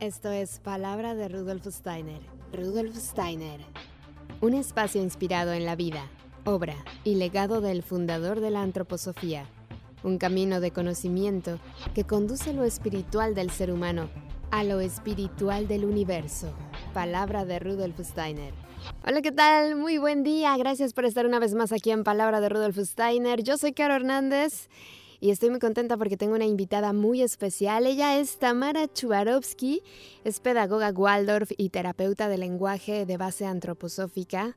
Esto es Palabra de Rudolf Steiner. Rudolf Steiner. Un espacio inspirado en la vida, obra y legado del fundador de la antroposofía. Un camino de conocimiento que conduce lo espiritual del ser humano a lo espiritual del universo. Palabra de Rudolf Steiner. Hola, ¿qué tal? Muy buen día. Gracias por estar una vez más aquí en Palabra de Rudolf Steiner. Yo soy Caro Hernández y estoy muy contenta porque tengo una invitada muy especial. Ella es Tamara Chubarovsky, es pedagoga Waldorf y terapeuta de lenguaje de base antroposófica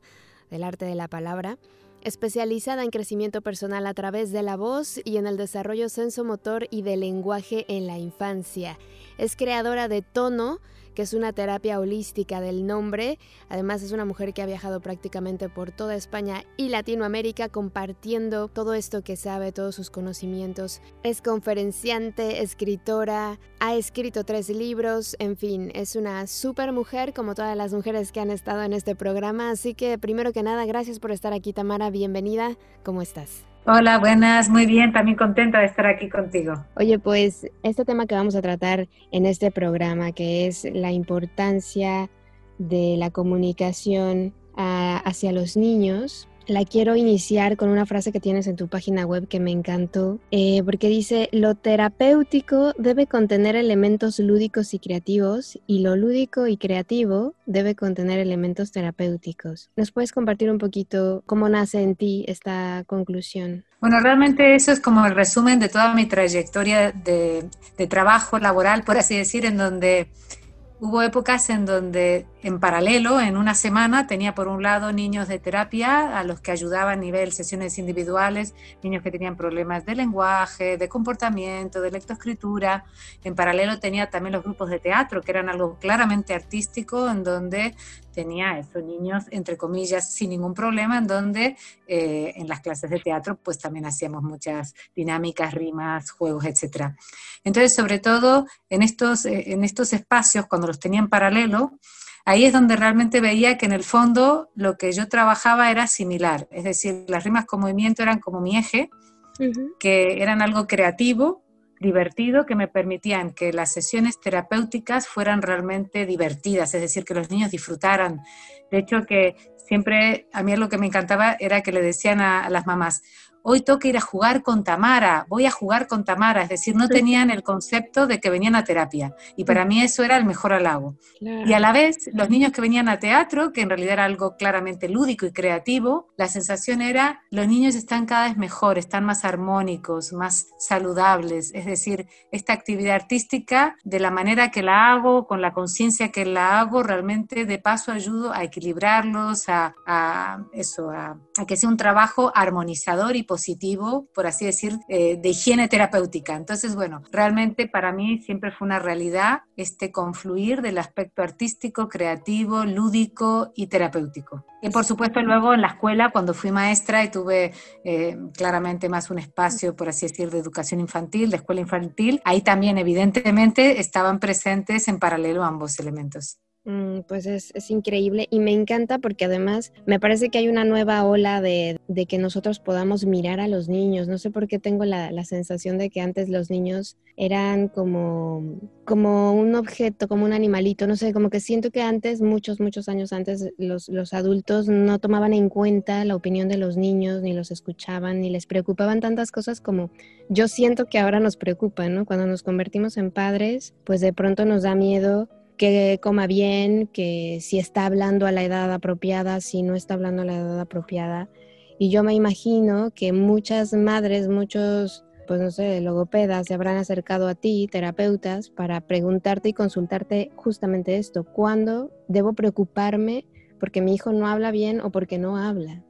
del arte de la palabra, especializada en crecimiento personal a través de la voz y en el desarrollo sensomotor y de lenguaje en la infancia. Es creadora de Tono, que es una terapia holística del nombre. Además es una mujer que ha viajado prácticamente por toda España y Latinoamérica compartiendo todo esto que sabe, todos sus conocimientos. Es conferenciante, escritora, ha escrito tres libros, en fin, es una super mujer como todas las mujeres que han estado en este programa. Así que primero que nada, gracias por estar aquí Tamara, bienvenida. ¿Cómo estás? Hola, buenas, muy bien, también contenta de estar aquí contigo. Oye, pues este tema que vamos a tratar en este programa, que es la importancia de la comunicación ah, hacia los niños, la quiero iniciar con una frase que tienes en tu página web que me encantó, eh, porque dice, lo terapéutico debe contener elementos lúdicos y creativos y lo lúdico y creativo debe contener elementos terapéuticos. ¿Nos puedes compartir un poquito cómo nace en ti esta conclusión? Bueno, realmente eso es como el resumen de toda mi trayectoria de, de trabajo laboral, por así decir, en donde hubo épocas en donde en paralelo, en una semana, tenía por un lado niños de terapia a los que ayudaba a nivel sesiones individuales, niños que tenían problemas de lenguaje, de comportamiento, de lectoescritura. En paralelo tenía también los grupos de teatro, que eran algo claramente artístico, en donde tenía esos niños, entre comillas, sin ningún problema, en donde eh, en las clases de teatro pues también hacíamos muchas dinámicas, rimas, juegos, etc. Entonces, sobre todo en estos, eh, en estos espacios, cuando los tenía en paralelo, ahí es donde realmente veía que en el fondo lo que yo trabajaba era similar, es decir, las rimas con movimiento eran como mi eje, que eran algo creativo, divertido, que me permitían que las sesiones terapéuticas fueran realmente divertidas, es decir, que los niños disfrutaran. De hecho, que siempre a mí lo que me encantaba era que le decían a las mamás, hoy toca ir a jugar con Tamara, voy a jugar con Tamara, es decir, no tenían el concepto de que venían a terapia. Y para mí eso era el mejor halago. Y a la vez, los niños que venían a teatro, que en realidad era algo claramente lúdico y creativo, la sensación era, los niños están cada vez mejor, están más armónicos, más saludables, es decir, esta actividad artística, de la manera que la hago, con la conciencia que la hago, realmente de paso ayudo a equilibrarlos, a, eso, a, a que sea un trabajo armonizador y positivo, por así decir, eh, de higiene terapéutica. Entonces, bueno, realmente para mí siempre fue una realidad este confluir del aspecto artístico, creativo, lúdico y terapéutico. Y por supuesto luego en la escuela, cuando fui maestra y tuve eh, claramente más un espacio, por así decir, de educación infantil, de escuela infantil, ahí también evidentemente estaban presentes en paralelo ambos elementos. Mm, pues es, increíble y me encanta porque además me parece que hay una nueva ola de, que nosotros podamos mirar a los niños. No sé por qué tengo la, sensación de que antes los niños eran como, como un objeto, como un animalito. No sé, como que siento que antes, muchos, muchos años antes, los, los adultos no tomaban en cuenta la opinión de los niños, ni los escuchaban, ni les preocupaban tantas cosas como yo siento que ahora nos preocupan, ¿no? Cuando nos convertimos en padres, pues de pronto nos da miedo que coma bien, que si está hablando a la edad apropiada, si no está hablando a la edad apropiada. Y yo me imagino que muchas madres, muchos, pues no sé, logopedas se habrán acercado a ti, terapeutas, para preguntarte y consultarte justamente esto. ¿Cuándo debo preocuparme porque mi hijo no habla bien o porque no habla?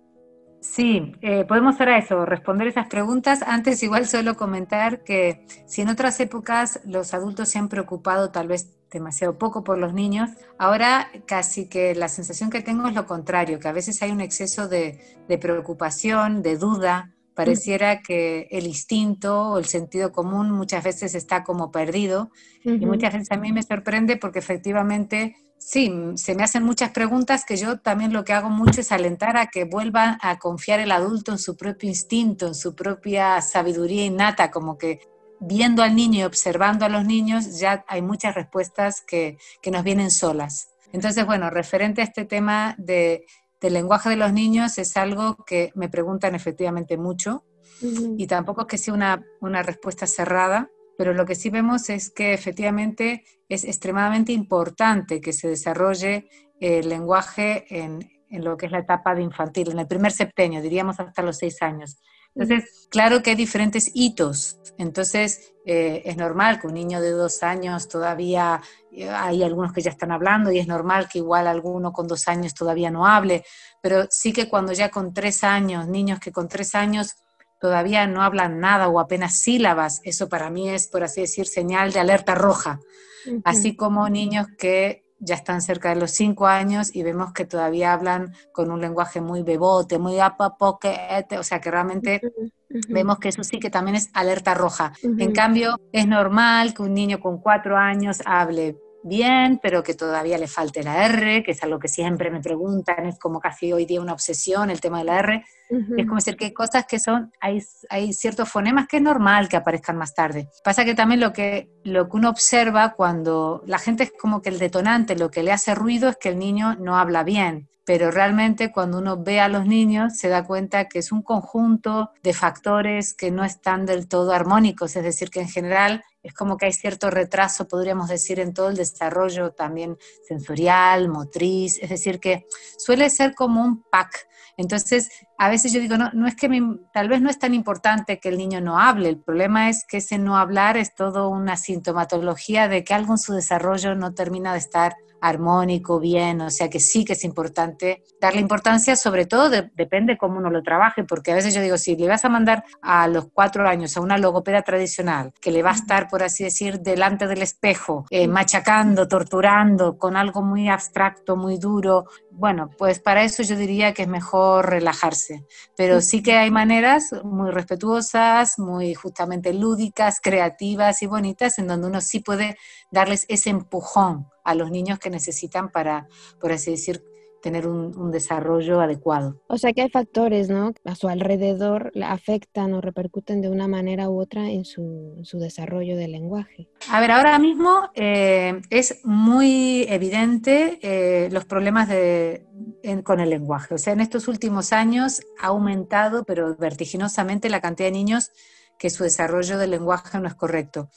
Sí, eh, podemos hacer eso, responder esas preguntas. Antes igual solo comentar que si en otras épocas los adultos se han preocupado tal vez demasiado poco por los niños, ahora casi que la sensación que tengo es lo contrario, que a veces hay un exceso de, preocupación, de duda, pareciera que el instinto o el sentido común muchas veces está como perdido y muchas veces a mí me sorprende porque efectivamente Sí, se me hacen muchas preguntas que yo también lo que hago mucho es alentar a que vuelva a confiar el adulto en su propio instinto, en su propia sabiduría innata, como que viendo al niño y observando a los niños, ya hay muchas respuestas que, que nos vienen solas. Entonces, bueno, referente a este tema de, del lenguaje de los niños, es algo que me preguntan efectivamente mucho y tampoco es que sea una, una respuesta cerrada, pero lo que sí vemos es que efectivamente es extremadamente importante que se desarrolle el lenguaje en, en lo que es la etapa de infantil, en el primer septenio, diríamos hasta los seis años. Entonces, claro que hay diferentes hitos. Entonces, eh, es normal que un niño de dos años todavía, eh, hay algunos que ya están hablando y es normal que igual alguno con dos años todavía no hable, pero sí que cuando ya con tres años, niños que con tres años todavía no hablan nada o apenas sílabas, eso para mí es, por así decir, señal de alerta roja. Así como niños que ya están cerca de los cinco años y vemos que todavía hablan con un lenguaje muy bebote, muy apapoquete, o sea que realmente vemos que eso sí que también es alerta roja. En cambio, es normal que un niño con cuatro años hable bien, pero que todavía le falte la R, que es algo que siempre me preguntan, es como casi hoy día una obsesión el tema de la R. Es como decir que hay cosas que son, hay, hay ciertos fonemas que es normal que aparezcan más tarde. Pasa que también lo que, lo que uno observa cuando la gente es como que el detonante, lo que le hace ruido es que el niño no habla bien pero realmente cuando uno ve a los niños se da cuenta que es un conjunto de factores que no están del todo armónicos, es decir, que en general es como que hay cierto retraso, podríamos decir, en todo el desarrollo también sensorial, motriz, es decir, que suele ser como un pack. Entonces, a veces yo digo, no, no es que tal vez no es tan importante que el niño no hable, el problema es que ese no hablar es todo una sintomatología de que algo en su desarrollo no termina de estar armónico, bien, o sea que sí que es importante darle importancia, sobre todo depende cómo uno lo trabaje, porque a veces yo digo, si le vas a mandar a los cuatro años a una logopeda tradicional, que le va a estar, por así decir, delante del espejo, eh, machacando, torturando, con algo muy abstracto, muy duro, bueno, pues para eso yo diría que es mejor relajarse, pero sí que hay maneras muy respetuosas, muy justamente lúdicas, creativas y bonitas, en donde uno sí puede darles ese empujón a los niños que necesitan para, por así decir, tener un, desarrollo adecuado. O sea que hay factores, ¿no? A su alrededor afectan o repercuten de una manera u otra en su, desarrollo del lenguaje. A ver, ahora mismo eh, es muy evidente eh, los problemas de, con el lenguaje. O sea, en estos últimos años ha aumentado, pero vertiginosamente, la cantidad de niños que su desarrollo del lenguaje no es correcto.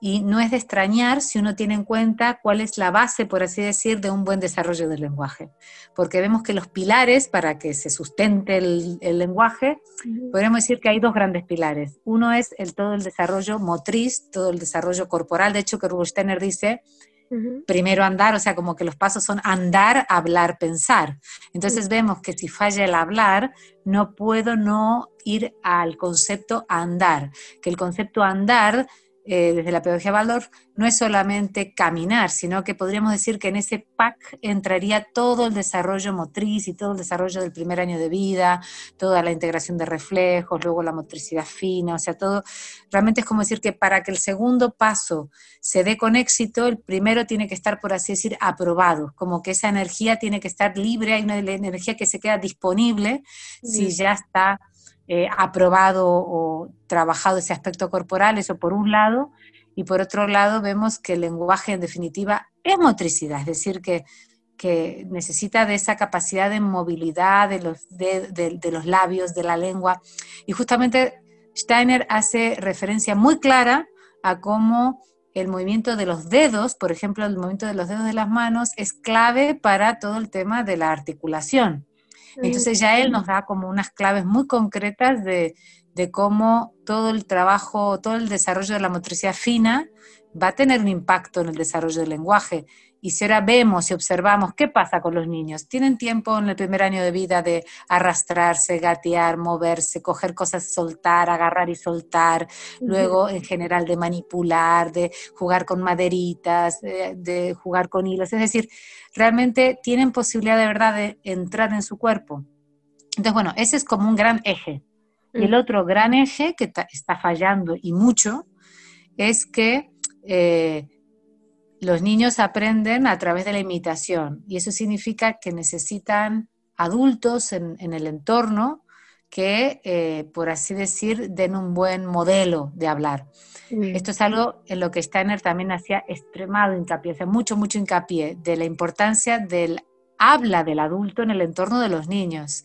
Y no es de extrañar si uno tiene en cuenta cuál es la base, por así decir, de un buen desarrollo del lenguaje. Porque vemos que los pilares para que se sustente el, lenguaje, podríamos decir que hay dos grandes pilares. Uno es el, todo el desarrollo motriz, todo el desarrollo corporal. De hecho, que Steiner dice, primero andar, o sea, como que los pasos son andar, hablar, pensar. Entonces vemos que si falla el hablar, no puedo no ir al concepto andar, que el concepto andar eh, desde la pedagogía Waldorf, no es solamente caminar, sino que podríamos decir que en ese pack entraría todo el desarrollo motriz y todo el desarrollo del primer año de vida, toda la integración de reflejos, luego la motricidad fina, o sea, todo, realmente es como decir que para que el segundo paso se dé con éxito, el primero tiene que estar, por así decir, aprobado, como que esa energía tiene que estar libre, hay una energía que se queda disponible si ya está eh, aprobado o trabajado ese aspecto corporal, eso por un lado, y por otro lado vemos que el lenguaje en definitiva es motricidad, es decir, que, que necesita de esa capacidad de movilidad de los, de, los labios, de la lengua, y justamente Steiner hace referencia muy clara a cómo el movimiento de los dedos, por ejemplo, el movimiento de los dedos de las manos, es clave para todo el tema de la articulación. Entonces ya él nos da como unas claves muy concretas de, cómo todo el trabajo, todo el desarrollo de la motricidad fina va a tener un impacto en el desarrollo del lenguaje. Y si ahora vemos y observamos qué pasa con los niños, tienen tiempo en el primer año de vida de arrastrarse, gatear, moverse, coger cosas, soltar, agarrar y soltar, luego en general de manipular, de jugar con maderitas, de, jugar con hilos, es decir, realmente tienen posibilidad de verdad de entrar en su cuerpo. Entonces, bueno, ese es como un gran eje. Y el otro gran eje que está fallando y mucho es que eh, los niños aprenden a través de la imitación y eso significa que necesitan adultos en, el entorno que, eh, por así decir, den un buen modelo de hablar. Mm. Esto es algo en lo que Steiner también hacía extremado hincapié, hacía mucho, mucho hincapié de la importancia del habla del adulto en el entorno de los niños.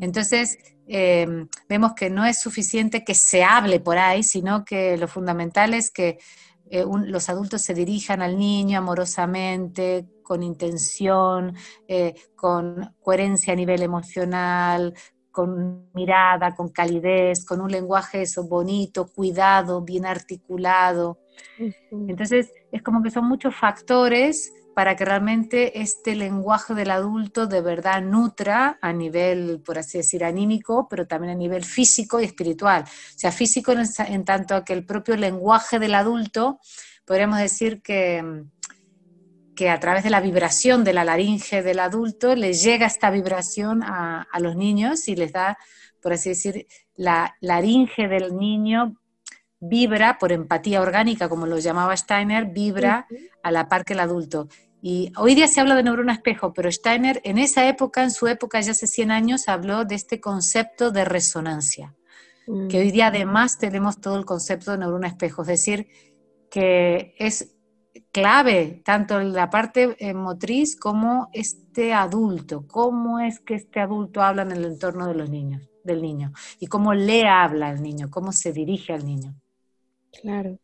Entonces, em, vemos que no es suficiente que se hable por ahí, sino que lo fundamental es que eh, los adultos se dirijan al niño amorosamente, con intención, eh, con coherencia a nivel emocional, con mirada, con calidez, con un lenguaje eso bonito, cuidado, bien articulado. Entonces, es como que son muchos factores para que realmente este lenguaje del adulto de verdad nutra a nivel, por así decir, anímico, pero también a nivel físico y espiritual. O sea, físico en, tanto que el propio lenguaje del adulto, podríamos decir que, que a través de la vibración de la laringe del adulto le llega esta vibración a, a los niños y les da, por así decir, la laringe del niño vibra por empatía orgánica, como lo llamaba Steiner, vibra a la par que el adulto. Y hoy día se habla de neurona espejo, pero Steiner en esa época, en su época, ya hace 100 años, habló de este concepto de resonancia, que hoy día además tenemos todo el concepto de neurona espejo, es decir, que es clave tanto en la parte eh, motriz como este adulto, cómo es que este adulto habla en el entorno de los niños, del niño, y cómo le habla al niño, cómo se dirige al niño. Claro.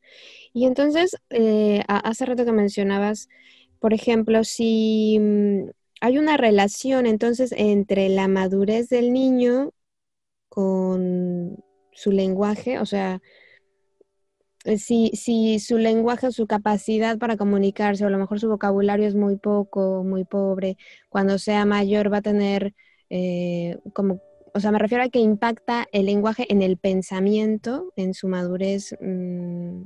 Y entonces, eh, hace rato que mencionabas, por ejemplo, si mm, hay una relación entonces entre la madurez del niño con su lenguaje, o sea, eh, si, si su lenguaje su capacidad para comunicarse, o a lo mejor su vocabulario es muy poco, muy pobre, cuando sea mayor va a tener eh, como o sea, me refiero a que impacta el lenguaje en el pensamiento, en su madurez mm,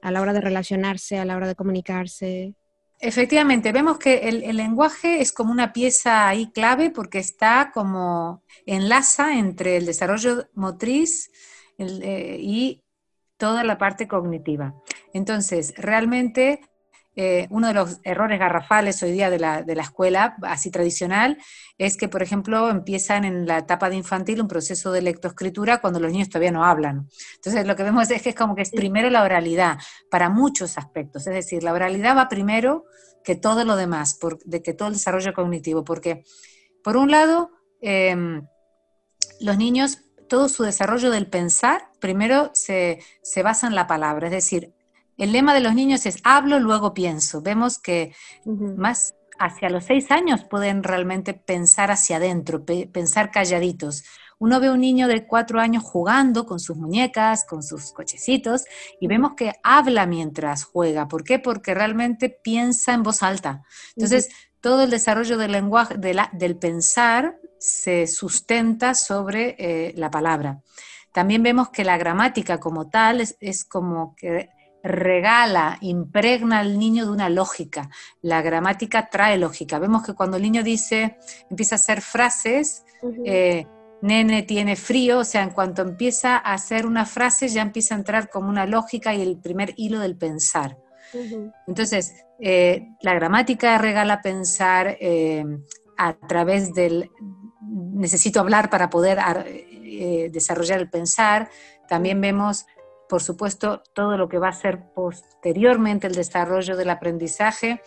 a la hora de relacionarse, a la hora de comunicarse. Efectivamente, vemos que el, lenguaje es como una pieza ahí clave porque está como enlaza entre el desarrollo motriz eh, y toda la parte cognitiva. Entonces, realmente eh, uno de los errores garrafales hoy día de la, de la, escuela, así tradicional, es que, por ejemplo, empiezan en la etapa de infantil un proceso de lectoescritura cuando los niños todavía no hablan. Entonces, lo que vemos es que es como que es primero la oralidad, para muchos aspectos. Es decir, la oralidad va primero que todo lo demás, por, de que todo el desarrollo cognitivo, porque, por un lado, em, los niños todo su desarrollo del pensar, primero se, se, basa en la palabra, es decir, el lema de los niños es hablo, luego pienso. Vemos que más hacia los seis años pueden realmente pensar hacia adentro, pensar calladitos. Uno ve un niño de cuatro años jugando con sus muñecas, con sus cochecitos, y vemos que habla mientras juega. ¿Por qué? Porque realmente piensa en voz alta. Entonces, todo el desarrollo del lenguaje, del pensar, se sustenta sobre eh, la palabra. También vemos que la gramática como tal es como que regala, impregna al niño de una lógica. La gramática trae lógica. Vemos que cuando el niño dice, empieza a hacer frases, eh, nene tiene frío, o sea, en cuanto empieza a hacer una frase ya empieza a entrar como una lógica y el primer hilo del pensar. Entonces, eh, la gramática regala pensar eh, a través del necesito hablar para poder desarrollar el pensar. También vemos por supuesto, todo lo que va a ser posteriormente el desarrollo del aprendizaje,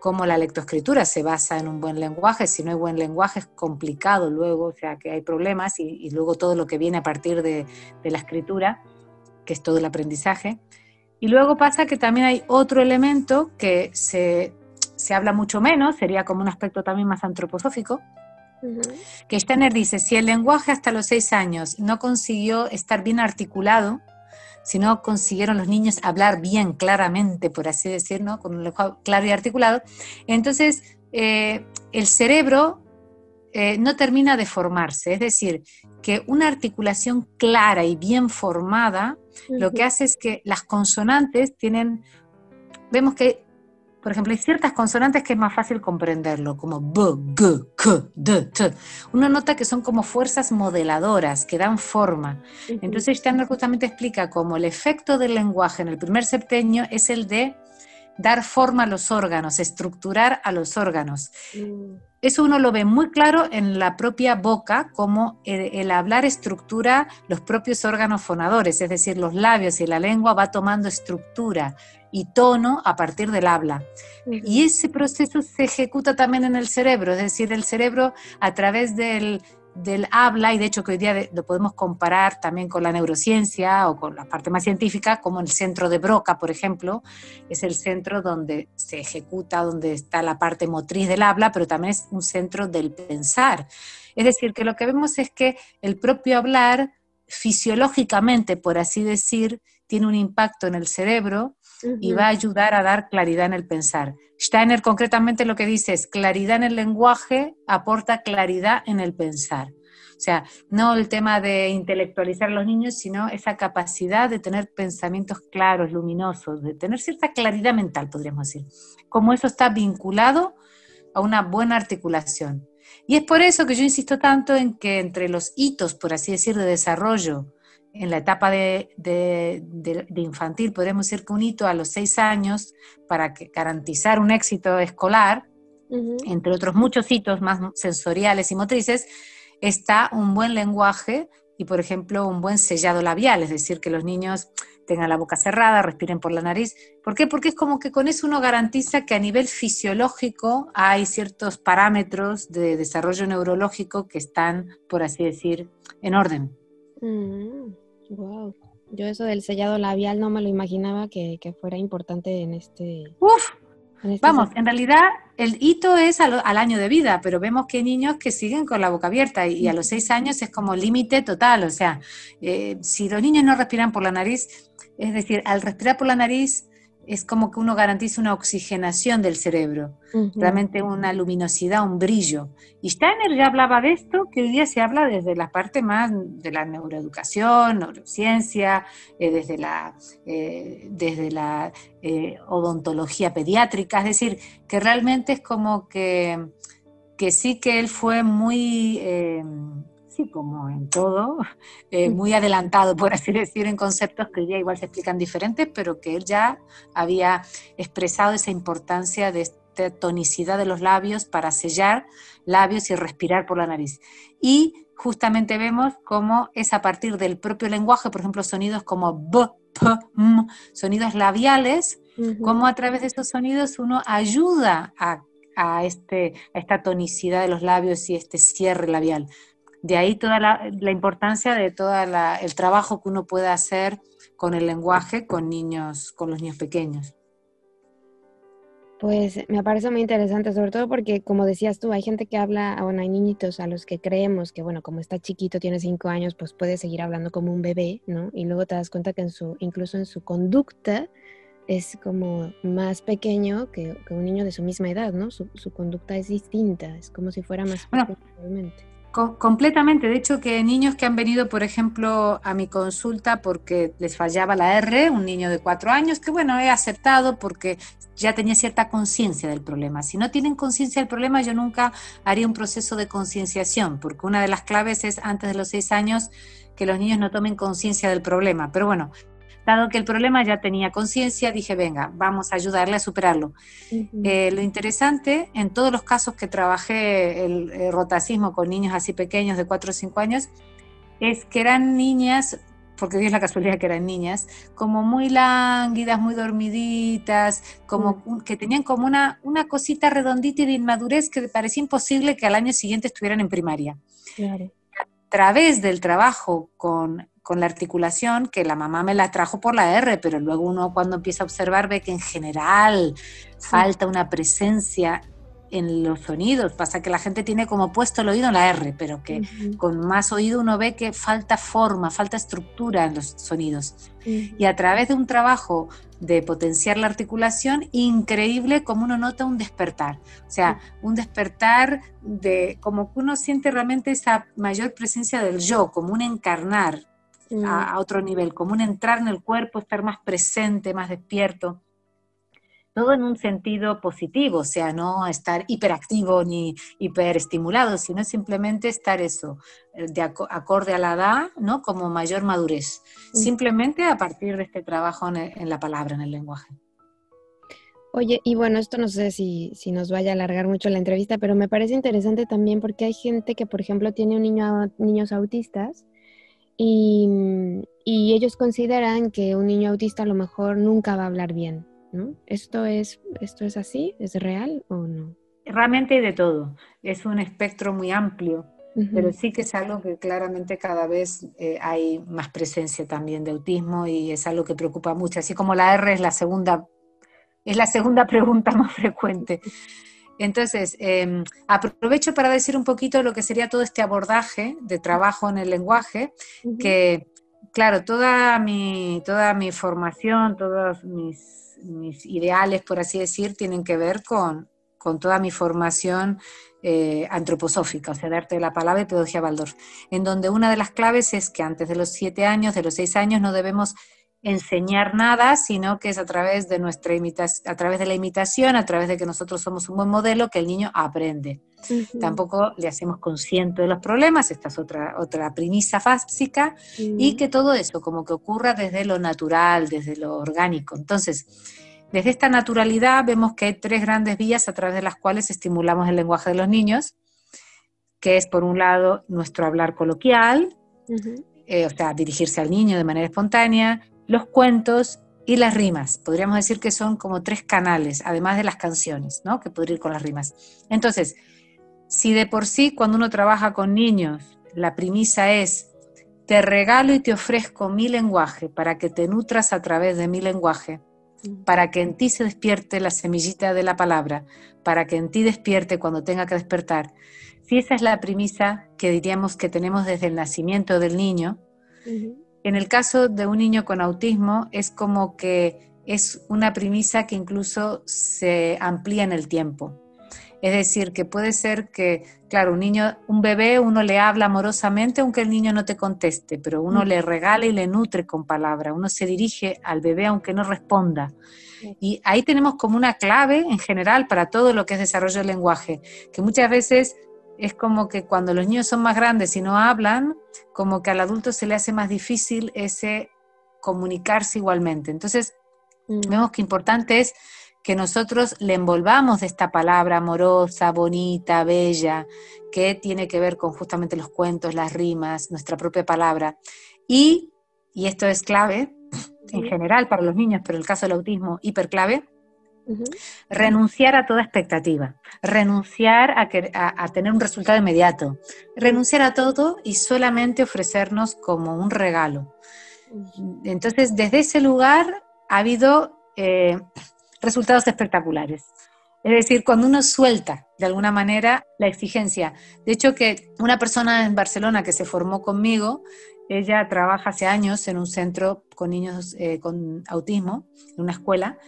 como la lectoescritura se basa en un buen lenguaje, si no hay buen lenguaje es complicado luego, o sea que hay problemas, y, luego todo lo que viene a partir de, la escritura, que es todo el aprendizaje. Y luego pasa que también hay otro elemento que se, habla mucho menos, sería como un aspecto también más antroposófico, que Steiner dice, si el lenguaje hasta los seis años no consiguió estar bien articulado, si no consiguieron los niños hablar bien, claramente, por así decirlo, con un lenguaje claro y articulado, entonces eh, el cerebro eh, no termina de formarse. Es decir, que una articulación clara y bien formada, lo que hace es que las consonantes tienen, vemos que por ejemplo, hay ciertas consonantes que es más fácil comprenderlo, como b, g, k, d, t. Uno nota que son como fuerzas modeladoras, que dan forma. Entonces Steiner justamente explica cómo el efecto del lenguaje en el primer septenio es el de dar forma a los órganos, estructurar a los órganos. Mm. eso uno lo ve muy claro en la propia boca, como el, hablar estructura los propios órganos fonadores, es decir, los labios y la lengua va tomando estructura y tono a partir del habla. Y ese proceso se ejecuta también en el cerebro, es decir, el cerebro a través del, del habla, y de hecho que hoy día lo podemos comparar también con la neurociencia o con la parte más científica, como el centro de Broca, por ejemplo, es el centro donde se ejecuta, donde está la parte motriz del habla, pero también es un centro del pensar. Es decir, que lo que vemos es que el propio hablar, fisiológicamente, por así decir, tiene un impacto en el cerebro y va a ayudar a dar claridad en el pensar. Steiner concretamente lo que dice es claridad en el lenguaje aporta claridad en el pensar. O sea, no el tema de intelectualizar a los niños, sino esa capacidad de tener pensamientos claros, luminosos, de tener cierta claridad mental, podríamos decir. Como eso está vinculado a una buena articulación. Y es por eso que yo insisto tanto en que entre los hitos, por así decir, de desarrollo en la etapa de, infantil, podemos decir que un hito a los seis años para garantizar un éxito escolar, entre otros muchos hitos más sensoriales y motrices, está un buen lenguaje y, por ejemplo, un buen sellado labial, es decir, que los niños tengan la boca cerrada, respiren por la nariz. ¿Por qué? Porque es como que con eso uno garantiza que a nivel fisiológico hay ciertos parámetros de desarrollo neurológico que están, por así decir, en orden. Wow. Mm, Yo eso del sellado labial no me lo imaginaba que, fuera importante en este... Uf, este Vamos, en realidad el hito es al, año de vida, pero vemos que hay niños que siguen con la boca abierta y, a los seis años es como límite total. O sea, eh, si los niños no respiran por la nariz, es decir, al respirar por la nariz es como que uno garantiza una oxigenación del cerebro, realmente una luminosidad, un brillo. Y Steiner ya hablaba de esto, que hoy día se habla desde la parte más de la neuroeducación, neurociencia, eh, desde la, eh, desde la eh, odontología pediátrica, es decir, que realmente es como que, que sí que él fue muy como en todo, eh, muy adelantado, por así decir, en conceptos que ya igual se explican diferentes, pero que él ya había expresado esa importancia de esta tonicidad de los labios para sellar labios y respirar por la nariz. Y justamente vemos cómo es a partir del propio lenguaje, por ejemplo, sonidos como b, p, m, sonidos labiales, como a través de estos sonidos uno ayuda a, a, este, a esta tonicidad de los labios y este cierre labial. De ahí toda la, importancia de todo el trabajo que uno puede hacer con el lenguaje con niños, con los niños pequeños. Pues me parece muy interesante, sobre todo porque, como decías tú, hay gente que habla, bueno, hay niñitos a los que creemos que, bueno, como está chiquito, tiene cinco años, pues puede seguir hablando como un bebé, ¿no? Y luego te das cuenta que en su, incluso en su conducta es como más pequeño que, un niño de su misma edad, ¿no? Su, conducta es distinta, es como si fuera más bueno, completamente. De hecho, que niños que han venido, por ejemplo, a mi consulta porque les fallaba la R, un niño de cuatro años, que bueno, he aceptado porque ya tenía cierta conciencia del problema. Si no tienen conciencia del problema, yo nunca haría un proceso de concienciación, porque una de las claves es antes de los seis años que los niños no tomen conciencia del problema. Pero bueno, Dado que el problema ya tenía conciencia, dije, venga, vamos a ayudarle a superarlo. Eh, lo interesante, en todos los casos que trabajé el, rotacismo con niños así pequeños de 4 o 5 años, es que eran niñas, porque Dios la casualidad que eran niñas, como muy lánguidas, muy dormiditas, como que tenían como una, una cosita redondita y de inmadurez que parecía imposible que al año siguiente estuvieran en primaria. A través del trabajo con con la articulación, que la mamá me la trajo por la R, pero luego uno cuando empieza a observar ve que en general falta una presencia en los sonidos. Pasa que la gente tiene como puesto el oído en la R, pero que con más oído uno ve que falta forma, falta estructura en los sonidos. Y a través de un trabajo de potenciar la articulación, increíble como uno nota un despertar. O sea, un despertar de como que uno siente realmente esa mayor presencia del yo, como un encarnar a, otro nivel, como un entrar en el cuerpo, estar más presente, más despierto. Todo en un sentido positivo, o sea, no estar hiperactivo ni hiperestimulado, sino simplemente estar eso, eh, de acorde a la edad, ¿no? Como mayor madurez. Simplemente a partir de este trabajo en, la palabra, en el lenguaje. Oye, y bueno, esto no sé si, si, nos vaya a alargar mucho la entrevista, pero me parece interesante también porque hay gente que, por ejemplo, tiene un niño, niños autistas y, y, ellos consideran que un niño autista a lo mejor nunca va a hablar bien, ¿no? ¿Esto es, esto es así? ¿Es real o no? Realmente hay de todo. Es un espectro muy amplio, pero sí que es algo que claramente cada vez eh, hay más presencia también de autismo y es algo que preocupa mucho. Así como la R es la segunda, es la segunda pregunta más frecuente. Entonces, em, aprovecho para decir un poquito lo que sería todo este abordaje de trabajo en el lenguaje, que, claro, toda mi, toda mi formación, todos mis, mis ideales, por así decir, tienen que ver con, con toda mi formación eh, antroposófica, o sea, de arte de la palabra y pedagogía Waldorf, en donde una de las claves es que antes de los siete años, de los seis años, no debemos enseñar nada, sino que es a través de nuestra imitación, a través de la imitación, a través de que nosotros somos un buen modelo, que el niño aprende. Tampoco le hacemos consciente de los problemas, esta es otra, otra premisa básica, y que todo eso como que ocurra desde lo natural, desde lo orgánico. Entonces, desde esta naturalidad vemos que hay tres grandes vías a través de las cuales estimulamos el lenguaje de los niños, que es por un lado nuestro hablar coloquial, eh, o sea, dirigirse al niño de manera espontánea, los cuentos y las rimas. Podríamos decir que son como tres canales, además de las canciones, ¿no? Que podría ir con las rimas. Entonces, si de por sí cuando uno trabaja con niños, la premisa es, te regalo y te ofrezco mi lenguaje para que te nutras a través de mi lenguaje, para que en ti se despierte la semillita de la palabra, para que en ti despierte cuando tenga que despertar. Si esa es la premisa que diríamos que tenemos desde el nacimiento del niño, en el caso de un niño con autismo es como que es una premisa que incluso se amplía en el tiempo. Es decir, que puede ser que, claro, un niño, un bebé, uno le habla amorosamente aunque el niño no te conteste, pero uno le regala y le nutre con palabra, uno se dirige al bebé aunque no responda. Y ahí tenemos como una clave en general para todo lo que es desarrollo del lenguaje, que muchas veces es como que cuando los niños son más grandes y no hablan, como que al adulto se le hace más difícil ese comunicarse igualmente. Entonces, mm. vemos que importante es que nosotros le envolvamos de esta palabra amorosa, bonita, bella, que tiene que ver con justamente los cuentos, las rimas, nuestra propia palabra. Y, y esto es clave en general para los niños, pero en el caso del autismo, hiperclave, renunciar a toda expectativa, renunciar a, a, tener un resultado inmediato, renunciar a todo y solamente ofrecernos como un regalo. Entonces, desde ese lugar ha habido eh, resultados espectaculares. Es decir, cuando uno suelta de alguna manera la exigencia. De hecho, que una persona en Barcelona que se formó conmigo, ella trabaja hace años en un centro con niños eh, con autismo, en una escuela,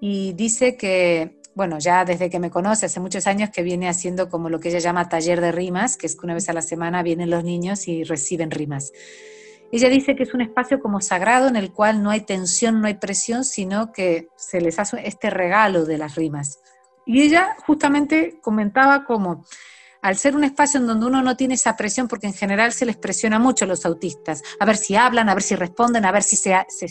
y dice que, bueno, ya desde que me conoce, hace muchos años que viene haciendo como lo que ella llama taller de rimas, que es que una vez a la semana vienen los niños y reciben rimas. Ella dice que es un espacio como sagrado en el cual no hay tensión, no hay presión, sino que se les hace este regalo de las rimas. Y ella justamente comentaba como, al ser un espacio en donde uno no tiene esa presión, porque en general se les presiona mucho a los autistas, a ver si hablan, a ver si responden, a ver si se, se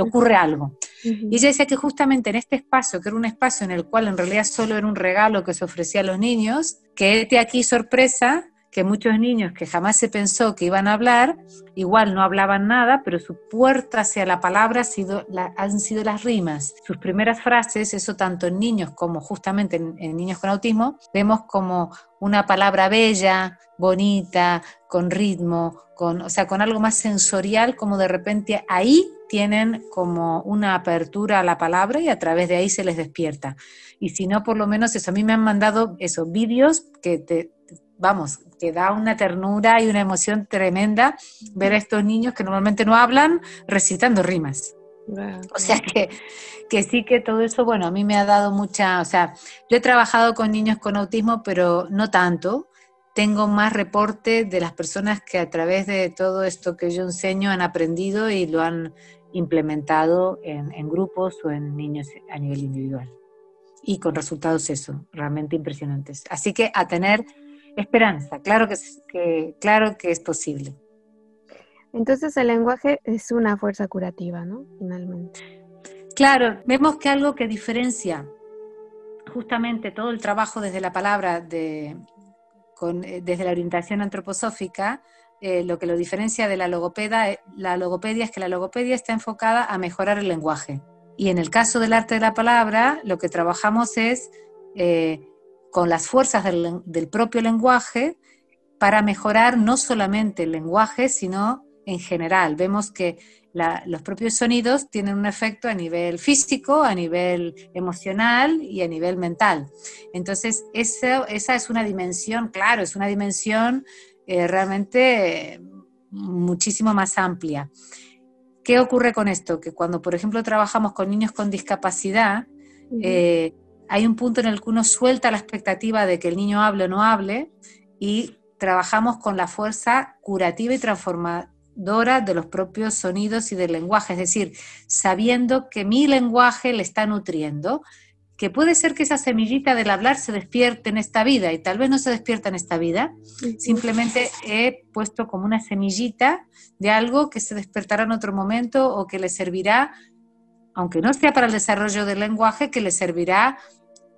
ocurre algo. Y ella decía que justamente en este espacio, que era un espacio en el cual en realidad solo era un regalo que se ofrecía a los niños, que este aquí sorpresa, que muchos niños que jamás se pensó que iban a hablar, igual no hablaban nada, pero su puerta hacia la palabra ha sido han sido las rimas. Sus primeras frases, eso tanto en niños como justamente en, niños con autismo, vemos como una palabra bella, bonita, con ritmo, con, o sea, con algo más sensorial, como de repente ahí tienen como una apertura a la palabra y a través de ahí se les despierta. Y si no, por lo menos eso, a mí me han mandado esos vídeos que te, vamos, que da una ternura y una emoción tremenda ver a estos niños que normalmente no hablan recitando rimas. O sea que, que sí que todo eso, bueno, a mí me ha dado mucha, o sea, yo he trabajado con niños con autismo, pero no tanto. Tengo más reporte de las personas que a través de todo esto que yo enseño han aprendido y lo han implementado en, en grupos o en niños a nivel individual. Y con resultados eso, realmente impresionantes. Así que a tener esperanza, claro que, claro que es posible. Entonces el lenguaje es una fuerza curativa, ¿no? Finalmente. Claro, vemos que algo que diferencia justamente todo el trabajo desde la palabra, de, eh, desde la orientación antroposófica, eh, lo que lo diferencia de la logopeda, eh, la logopedia es que la logopedia está enfocada a mejorar el lenguaje. Y en el caso del arte de la palabra, lo que trabajamos es con las fuerzas del, propio lenguaje para mejorar no solamente el lenguaje, sino en general. Vemos que los propios sonidos tienen un efecto a nivel físico, a nivel emocional y a nivel mental. Entonces, esa es una dimensión, claro, es una dimensión eh, realmente muchísimo más amplia. ¿Qué ocurre con esto? Que cuando, por ejemplo, trabajamos con niños con discapacidad, eh, hay un punto en el que uno suelta la expectativa de que el niño hable o no hable y trabajamos con la fuerza curativa y transformadora Dora de los propios sonidos y del lenguaje, es decir, sabiendo que mi lenguaje le está nutriendo, que puede ser que esa semillita del hablar se despierte en esta vida y tal vez no se despierta en esta vida, simplemente he puesto como una semillita de algo que se despertará en otro momento o que le servirá, aunque no sea para el desarrollo del lenguaje, que le servirá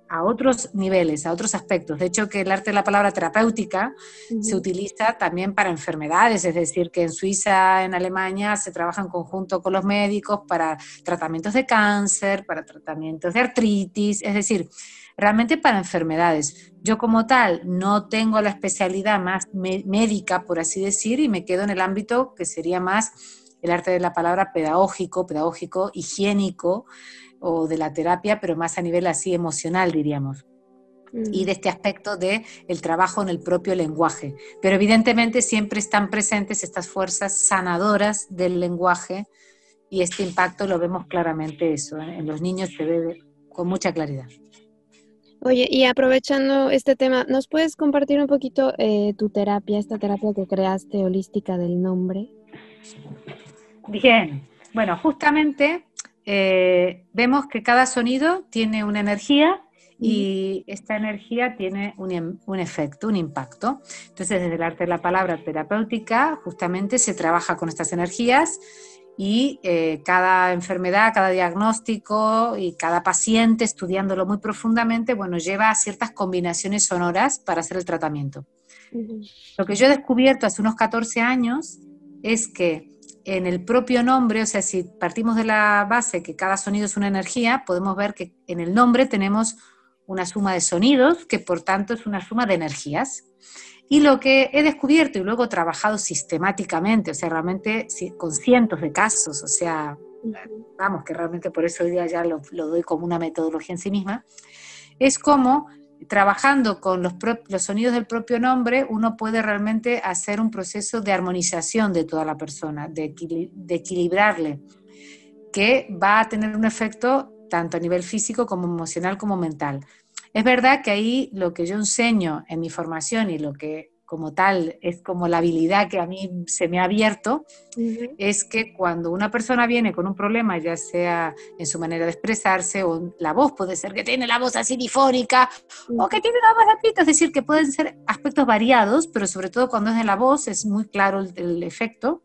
a otros niveles, a otros aspectos. De hecho, que el arte de la palabra terapéutica se utiliza también para enfermedades, es decir, que en Suiza, en Alemania, se trabaja en conjunto con los médicos para tratamientos de cáncer, para tratamientos de artritis, es decir, realmente para enfermedades. Yo como tal no tengo la especialidad más médica, por así decir, y me quedo en el ámbito que sería más el arte de la palabra pedagógico, pedagógico, higiénico, o de la terapia, pero más a nivel así emocional, diríamos. Y mm. de este aspecto de el trabajo en el propio lenguaje. Pero evidentemente siempre están presentes estas fuerzas sanadoras del lenguaje y este impacto lo vemos claramente eso. ¿eh? En los niños se ve con mucha claridad. Oye, y aprovechando este tema, ¿nos puedes compartir un poquito eh, tu terapia, esta terapia que creaste holística del nombre? Bien, bueno, justamente eh, vemos que cada sonido tiene una energía y esta energía tiene un, un, efecto, un impacto. Entonces, desde el arte de la palabra terapéutica, justamente se trabaja con estas energías y eh, cada enfermedad, cada diagnóstico y cada paciente, estudiándolo muy profundamente, bueno, lleva a ciertas combinaciones sonoras para hacer el tratamiento. Lo que yo he descubierto hace unos 14 años es que en el propio nombre, o sea, si partimos de la base que cada sonido es una energía, podemos ver que en el nombre tenemos una suma de sonidos, que por tanto es una suma de energías. Y lo que he descubierto y luego trabajado sistemáticamente, o sea, realmente con cientos de casos, o sea, vamos, que realmente por eso hoy día ya lo, lo doy como una metodología en sí misma, es como trabajando con los, sonidos del propio nombre, uno puede realmente hacer un proceso de armonización de toda la persona, de, equilibrarle, que va a tener un efecto tanto a nivel físico como emocional como mental. Es verdad que ahí lo que yo enseño en mi formación y lo que como tal, es como la habilidad que a mí se me ha abierto, es que cuando una persona viene con un problema, ya sea en su manera de expresarse o la voz, puede ser que tiene la voz así difónica o que tiene la voz de es decir, que pueden ser aspectos variados, pero sobre todo cuando es de la voz es muy claro el, efecto.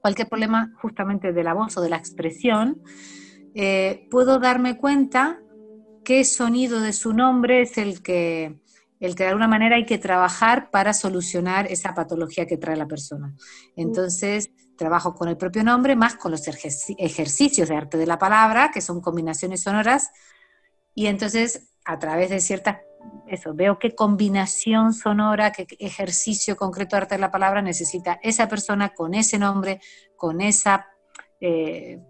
Cualquier problema justamente de la voz o de la expresión, eh, puedo darme cuenta qué sonido de su nombre es el que el que de alguna manera hay que trabajar para solucionar esa patología que trae la persona. Entonces, trabajo con el propio nombre, más con los ejercicios de arte de la palabra, que son combinaciones sonoras, y entonces a través de ciertas, eso, veo qué combinación sonora, qué ejercicio concreto de arte de la palabra necesita esa persona con ese nombre, con esa eh,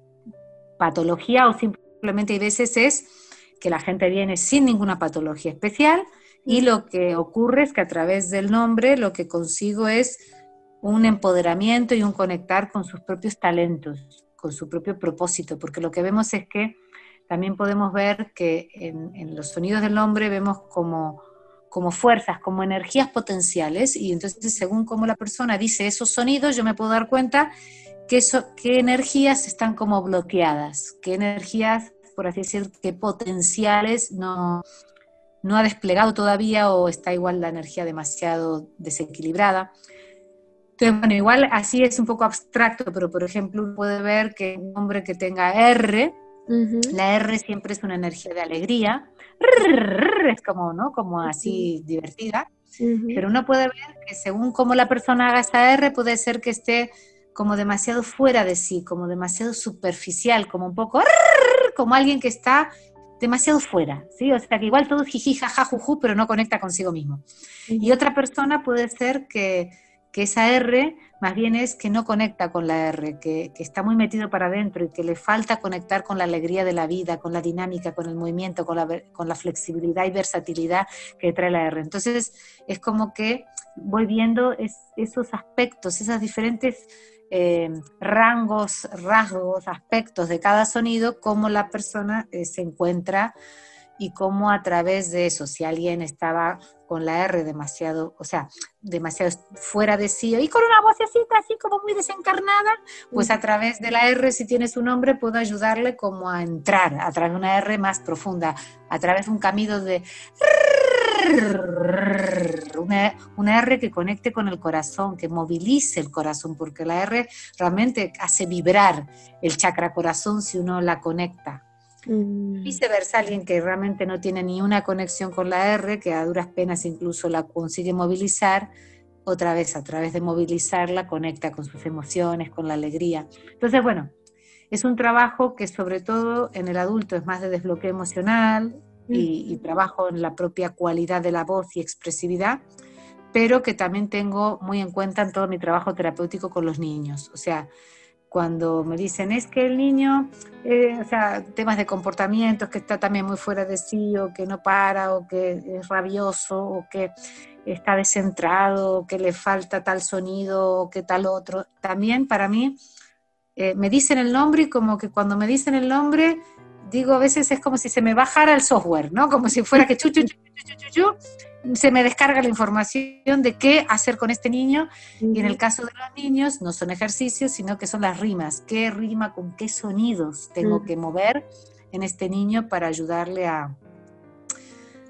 patología, o simplemente hay veces es que la gente viene sin ninguna patología especial, y lo que ocurre es que a través del nombre lo que consigo es un empoderamiento y un conectar con sus propios talentos, con su propio propósito, porque lo que vemos es que también podemos ver que en, los sonidos del nombre vemos como, como fuerzas, como energías potenciales, y entonces según cómo la persona dice esos sonidos, yo me puedo dar cuenta que eso, qué energías están como bloqueadas, qué energías, por así decir, qué potenciales no, no ha desplegado todavía o está igual la energía demasiado desequilibrada. Entonces, bueno, igual así es un poco abstracto, pero por ejemplo uno puede ver que un hombre que tenga R, La R siempre es una energía de alegría, es como, ¿no? Como así divertida, pero uno puede ver que según cómo la persona haga esa R, puede ser que esté como demasiado fuera de sí, como demasiado superficial, como un poco como alguien que está demasiado fuera, ¿sí? O sea, que igual todo es jiji, jaja, juju, pero no conecta consigo mismo. Y otra persona puede ser que, que, esa R más bien es que no conecta con la R, que, que, está muy metido para adentro y que le falta conectar con la alegría de la vida, con la dinámica, con el movimiento, con la, con la flexibilidad y versatilidad que trae la R. Entonces, es como que voy viendo esos aspectos, esas diferentes eh, rangos, rasgos, aspectos de cada sonido, cómo la persona eh, se encuentra y cómo a través de eso, si alguien estaba con la R demasiado, o sea, demasiado fuera de sí y con una vocecita así como muy desencarnada, pues a través de la R, si tiene su nombre, puedo ayudarle como a entrar a través de una R más profunda, a través de un camino de una, R que conecte con el corazón, que movilice el corazón, porque la R realmente hace vibrar el chakra corazón si uno la conecta. Mm. Viceversa, alguien que realmente no tiene ni una conexión con la R, que a duras penas incluso la consigue movilizar, otra vez a través de movilizarla conecta con sus emociones, con la alegría. Entonces, bueno, es un trabajo que sobre todo en el adulto es más de desbloqueo emocional, y, trabajo en la propia cualidad de la voz y expresividad, pero que también tengo muy en cuenta en todo mi trabajo terapéutico con los niños. O sea, cuando me dicen es que el niño, eh, o sea, temas de comportamientos, que está también muy fuera de sí, o que no para, o que es rabioso, o que está descentrado, o que le falta tal sonido, o que tal otro, también para mí eh, me dicen el nombre y como que cuando me dicen el nombre digo, a veces es como si se me bajara el software, ¿no? Como si fuera que chu, chu, chu, chu, chu, se me descarga la información de qué hacer con este niño. Y en el caso de los niños, no son ejercicios, sino que son las rimas. ¿Qué rima con qué sonidos tengo que mover en este niño para ayudarle a,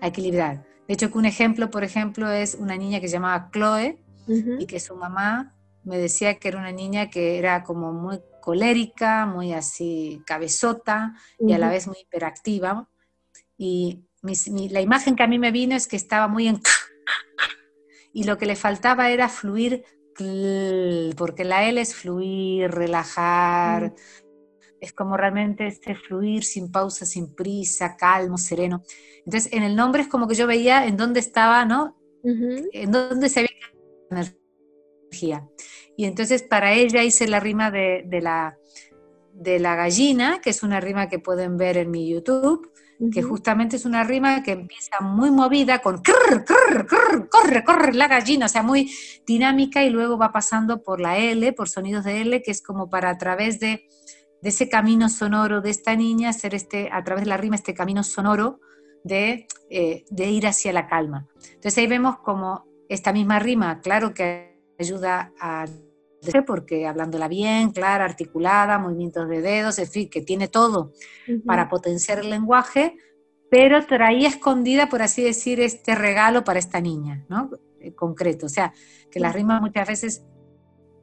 a equilibrar? De hecho, que un ejemplo, por ejemplo, es una niña que se llamaba Chloe y que su mamá me decía que era una niña que era como muy colérica, muy así cabezota y a la vez muy hiperactiva. Y la imagen que a mí me vino es que estaba muy en... Y lo que le faltaba era fluir, porque la L es fluir, relajar, es como realmente este fluir sin pausa, sin prisa, calmo, sereno. Entonces, en el nombre es como que yo veía en dónde estaba, ¿no? En dónde se había energía. Y entonces para ella hice la rima de, la, de la gallina, que es una rima que pueden ver en mi YouTube, que justamente es una rima que empieza muy movida con corre, corre la gallina, o sea, muy dinámica y luego va pasando por la L, por sonidos de L, que es como para a través de, ese camino sonoro de esta niña, hacer este, a través de la rima este camino sonoro de, eh, de ir hacia la calma. Entonces ahí vemos como esta misma rima, claro que ayuda a porque hablándola bien, clara, articulada, movimientos de dedos, en fin, que tiene todo para potenciar el lenguaje, pero traía escondida, por así decir, este regalo para esta niña, ¿no? En concreto. O sea, que las rimas muchas veces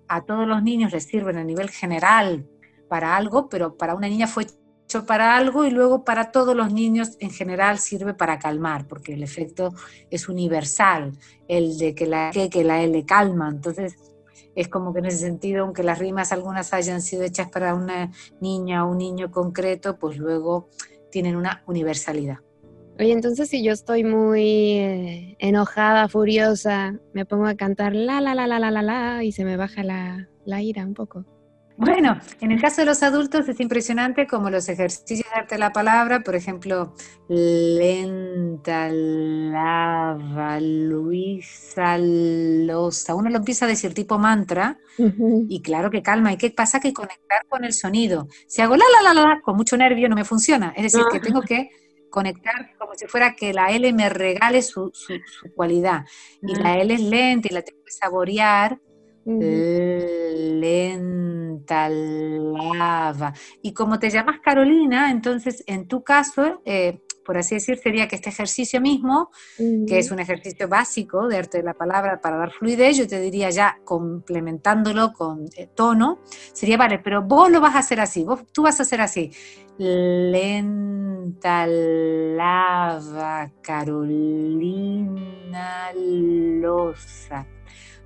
a todos los niños les sirven a nivel general para algo, pero para una niña fue hecho para algo y luego para todos los niños en general sirve para calmar, porque el efecto es universal, el de que la, que, que la L calma. Entonces, es como que en ese sentido, aunque las rimas algunas hayan sido hechas para una niña o un niño concreto, pues luego tienen una universalidad. Oye, entonces si yo estoy muy eh, enojada, furiosa, me pongo a cantar la, la, la, la, la, la, la, y se me baja la, la ira un poco. Bueno, en el caso de los adultos es impresionante como los ejercicios de darte la palabra, por ejemplo, lenta, lava, Luisa, losa. Uno lo empieza a decir tipo mantra y claro que calma. ¿Y qué pasa? Que conectar con el sonido. Si hago la, la, la, la, con mucho nervio no me funciona. Es decir, que tengo que conectar como si fuera que la L me regale su, su, cualidad. Y la L es lenta y la tengo que saborear lenta, lava. Y como te llamas Carolina, entonces en tu caso, eh, por así decir, sería que este ejercicio mismo, que es un ejercicio básico de arte de la palabra para dar fluidez, yo te diría ya complementándolo con eh, tono, sería, vale, pero vos lo vas a hacer así, vos, tú vas a hacer así. Lenta lava Carolina Loza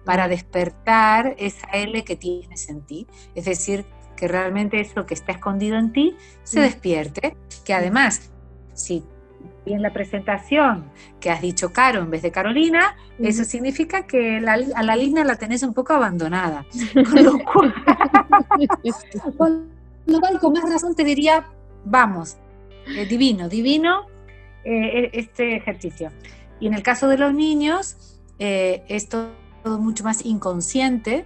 para despertar esa L que tienes en ti. Es decir, que realmente eso que está escondido en ti se despierte, que además, si en la presentación que has dicho Caro en vez de Carolina, eso significa que a la línea la tenés un poco abandonada. Con lo, cual, con, más razón te diría, vamos, eh, divino, divino eh, e, este ejercicio. Y en el caso de los niños, eh, esto mucho más inconsciente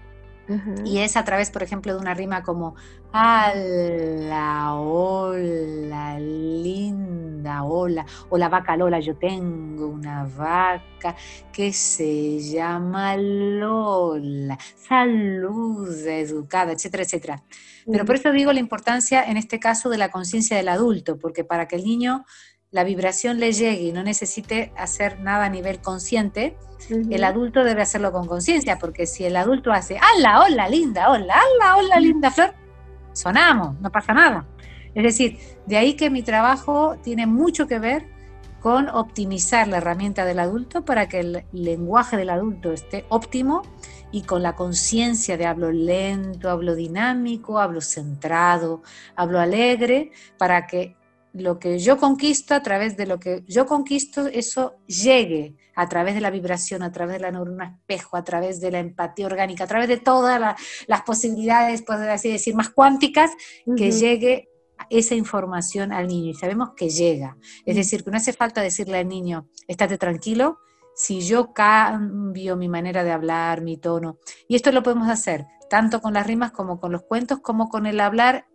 y es a través, por ejemplo, de una rima como la hola, linda, hola, o la vaca Lola, yo tengo una vaca que se llama Lola, salud educada, etcétera, etcétera. Pero por eso digo la importancia en este caso de la conciencia del adulto, porque para que el niño la vibración le llegue y no necesite hacer nada a nivel consciente, el adulto debe hacerlo con conciencia, porque si el adulto hace, ¡Hala, hola, linda, hola, ¡Hala, hola, linda flor! Sonamos, no pasa nada. Es decir, de ahí que mi trabajo tiene mucho que ver con optimizar la herramienta del adulto para que el lenguaje del adulto esté óptimo y con la conciencia de hablo lento, hablo dinámico, hablo centrado, hablo alegre, para que lo que yo conquisto, a través de lo que yo conquisto, eso llegue a través de la vibración, a través de la neurona espejo, a través de la empatía orgánica, a través de todas las posibilidades, por así decir, más cuánticas, que llegue esa información al niño. Y sabemos que llega. Es decir, que no hace falta decirle al niño, estate tranquilo, si yo cambio mi manera de hablar, mi tono. Y esto lo podemos hacer tanto con las rimas como con los cuentos, como con el hablar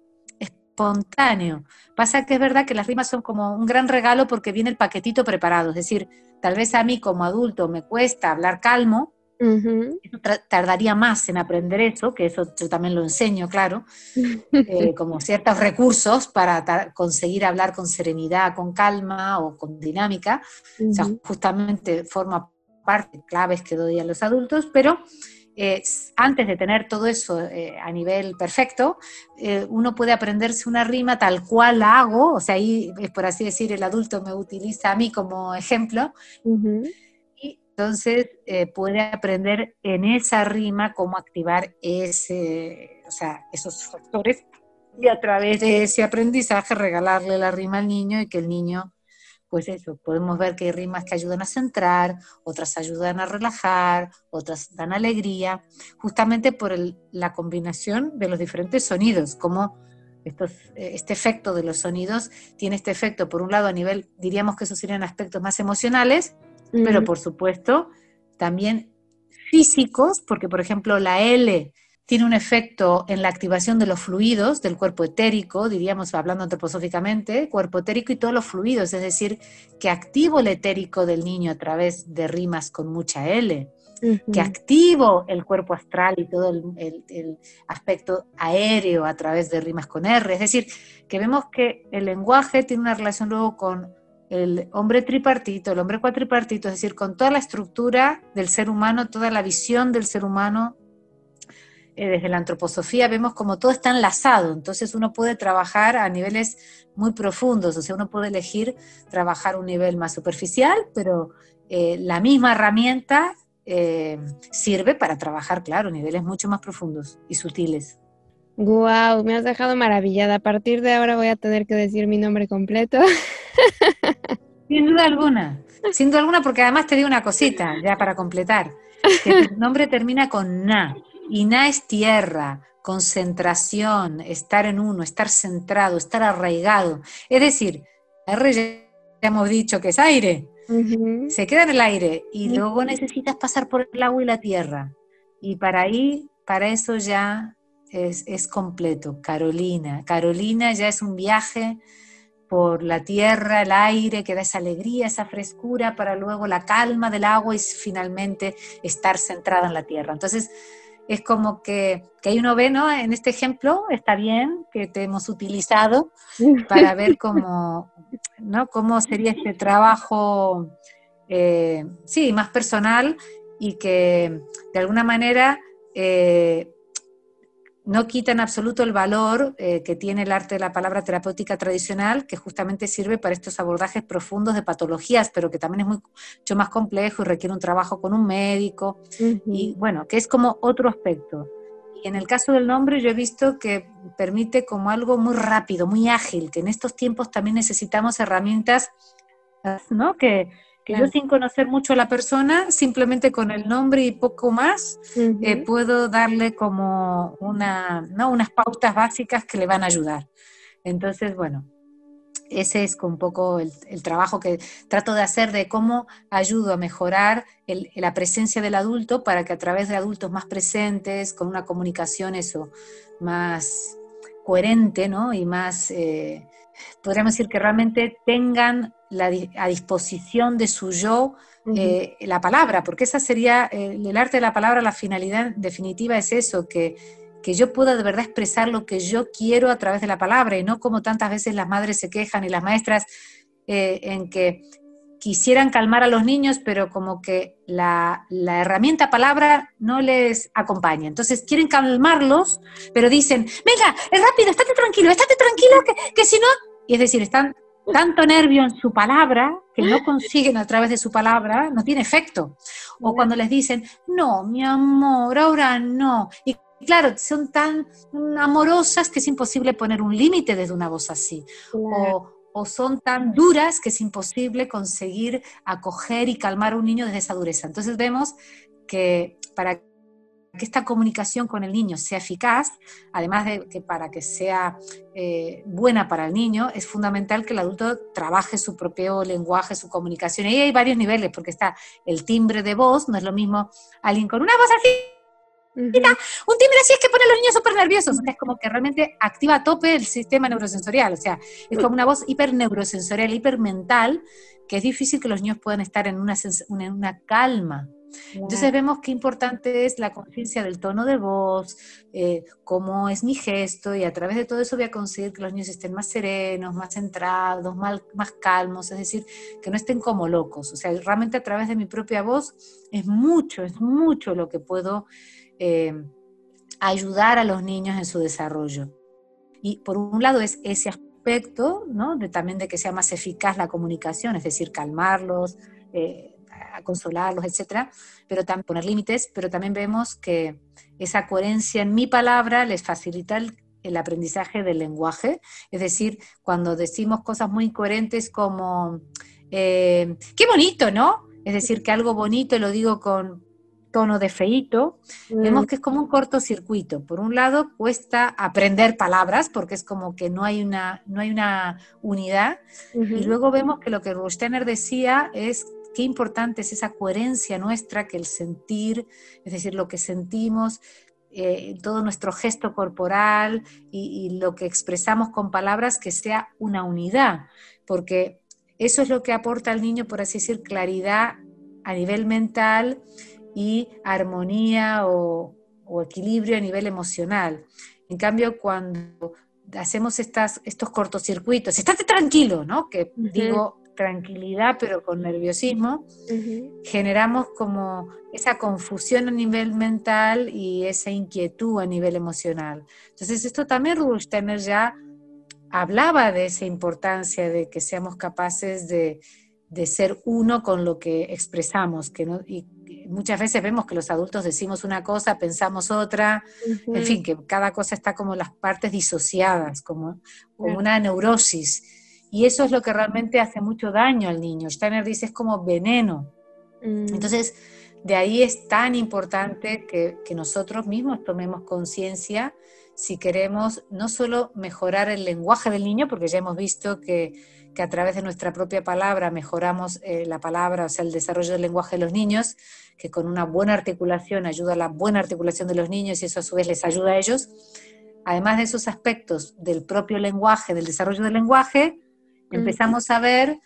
espontáneo. Pasa que es verdad que las rimas son como un gran regalo porque viene el paquetito preparado. Es decir, tal vez a mí como adulto me cuesta hablar calmo, tardaría más en aprender eso, que eso yo también lo enseño, claro, eh, como ciertos recursos para conseguir hablar con serenidad, con calma o con dinámica. O sea, justamente forma parte claves que doy a los adultos, pero antes de tener todo eso eh, a nivel perfecto, eh, uno puede aprenderse una rima tal cual la hago, o sea, ahí es por así decir, el adulto me utiliza a mí como ejemplo, y entonces eh, puede aprender en esa rima cómo activar ese, o sea, esos factores y a través de ese aprendizaje regalarle la rima al niño y que el niño pues eso, podemos ver que hay rimas que ayudan a centrar, otras ayudan a relajar, otras dan alegría, justamente por la combinación de los diferentes sonidos, como estos, eh, este efecto de los sonidos tiene este efecto, por un lado, a nivel, diríamos que esos serían aspectos más emocionales, pero por supuesto también físicos, porque por ejemplo la L tiene un efecto en la activación de los fluidos del cuerpo etérico, diríamos hablando antroposóficamente, cuerpo etérico y todos los fluidos, es decir, que activo el etérico del niño a través de rimas con mucha L, que activo el cuerpo astral y todo el, aspecto aéreo a través de rimas con R, es decir, que vemos que el lenguaje tiene una relación luego con el hombre tripartito, el hombre cuatripartito, es decir, con toda la estructura del ser humano, toda la visión del ser humano desde la antroposofía vemos como todo está enlazado, entonces uno puede trabajar a niveles muy profundos, o sea, uno puede elegir trabajar un nivel más superficial, pero eh, la misma herramienta eh, sirve para trabajar, claro, niveles mucho más profundos y sutiles. Wow, me has dejado maravillada. A partir de ahora voy a tener que decir mi nombre completo. Sin duda alguna, sin duda alguna, porque además te digo una cosita, ya para completar. Que tu nombre termina con na. Iná es tierra, concentración, estar en uno, estar centrado, estar arraigado. Es decir, R ya hemos dicho que es aire, se queda en el aire y luego necesitas pasar por el agua y la tierra. Y para ahí, para eso ya es, es completo. Carolina, Carolina ya es un viaje por la tierra, el aire, que da esa alegría, esa frescura, para luego la calma del agua y finalmente estar centrada en la tierra. Entonces, es como que, que ahí uno ve, ¿no? En este ejemplo está bien que te hemos utilizado para ver cómo, ¿no? cómo sería este trabajo, eh, sí, más personal y que de alguna manera eh, no quita en absoluto el valor eh, que tiene el arte de la palabra terapéutica tradicional, que justamente sirve para estos abordajes profundos de patologías, pero que también es mucho más complejo y requiere un trabajo con un médico, y bueno, que es como otro aspecto. Y en el caso del nombre yo he visto que permite como algo muy rápido, muy ágil, que en estos tiempos también necesitamos herramientas, ¿no? Que, que yo sin conocer mucho a la persona, simplemente con el nombre y poco más, eh, puedo darle como una, ¿no? unas pautas básicas que le van a ayudar. Entonces, bueno, ese es un poco el, trabajo que trato de hacer de cómo ayudo a mejorar la presencia del adulto para que a través de adultos más presentes, con una comunicación eso, más coherente, ¿no? Y más, eh, podríamos decir que realmente tengan a disposición de su yo eh, la palabra, porque esa sería, eh, el arte de la palabra, la finalidad definitiva es eso, que, que yo pueda de verdad expresar lo que yo quiero a través de la palabra y no como tantas veces las madres se quejan y las maestras eh, en que quisieran calmar a los niños, pero como que la, herramienta palabra no les acompaña. Entonces quieren calmarlos, pero dicen, venga, es rápido, estate tranquilo, estate tranquilo, que, que si no... Y es decir, están tanto nervio en su palabra que no consiguen a través de su palabra, no tiene efecto. O cuando les dicen, no, mi amor, ahora no. Y claro, son tan amorosas que es imposible poner un límite desde una voz así. O, o, son tan duras que es imposible conseguir acoger y calmar a un niño desde esa dureza. Entonces vemos que para que esta comunicación con el niño sea eficaz, además de que para que sea eh, buena para el niño, es fundamental que el adulto trabaje su propio lenguaje, su comunicación. Y hay varios niveles, porque está el timbre de voz, no es lo mismo alguien con una voz así. Un timbre así es que pone a los niños súper nerviosos, es como que realmente activa a tope el sistema neurosensorial, o sea, es como una voz hiperneurosensorial, hipermental, que es difícil que los niños puedan estar en una, en una calma, entonces vemos qué importante es la conciencia del tono de voz, eh, cómo es mi gesto, y a través de todo eso voy a conseguir que los niños estén más serenos, más centrados, más, más calmos, es decir, que no estén como locos. O sea, realmente a través de mi propia voz es mucho, es mucho lo que puedo eh, ayudar a los niños en su desarrollo. Y por un lado es ese aspecto, ¿no? De, también de que sea más eficaz la comunicación, es decir, calmarlos. Eh, a consolarlos, etcétera, pero también poner límites, pero también vemos que esa coherencia en mi palabra les facilita el, aprendizaje del lenguaje, es decir, cuando decimos cosas muy coherentes como, eh, qué bonito, ¿no? Es decir, que algo bonito lo digo con tono de feito, mm. vemos que es como un cortocircuito. Por un lado, cuesta aprender palabras porque es como que no hay una, no hay una unidad. Y luego vemos que lo que Rustener decía es qué importante es esa coherencia nuestra, que el sentir, es decir, lo que sentimos, eh, todo nuestro gesto corporal y, lo que expresamos con palabras, que sea una unidad, porque eso es lo que aporta al niño, por así decir, claridad a nivel mental y armonía o, equilibrio a nivel emocional. En cambio, cuando hacemos estas, estos cortocircuitos, estate tranquilo, ¿no? Que digo, tranquilidad pero con nerviosismo, generamos como esa confusión a nivel mental y esa inquietud a nivel emocional. Entonces esto también Rudolf Steiner ya hablaba de esa importancia de que seamos capaces de, ser uno con lo que expresamos, que no, y muchas veces vemos que los adultos decimos una cosa, pensamos otra, en fin, que cada cosa está como las partes disociadas, como, como una neurosis. Y eso es lo que realmente hace mucho daño al niño. Steiner dice es como veneno. Mm. Entonces, de ahí es tan importante que, nosotros mismos tomemos conciencia si queremos no solo mejorar el lenguaje del niño, porque ya hemos visto que, a través de nuestra propia palabra mejoramos eh, la palabra, o sea, el desarrollo del lenguaje de los niños, que con una buena articulación ayuda a la buena articulación de los niños y eso a su vez les ayuda a ellos. Además de esos aspectos del propio lenguaje, del desarrollo del lenguaje, empezamos a ver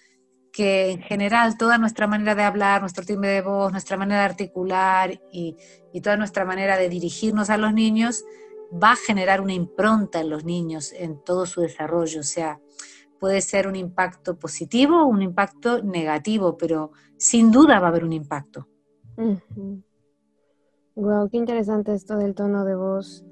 que en general toda nuestra manera de hablar, nuestro timbre de voz, nuestra manera de articular y, y toda nuestra manera de dirigirnos a los niños va a generar una impronta en los niños en todo su desarrollo. O sea, puede ser un impacto positivo o un impacto negativo, pero sin duda va a haber un impacto. Wow, qué interesante esto del tono de voz.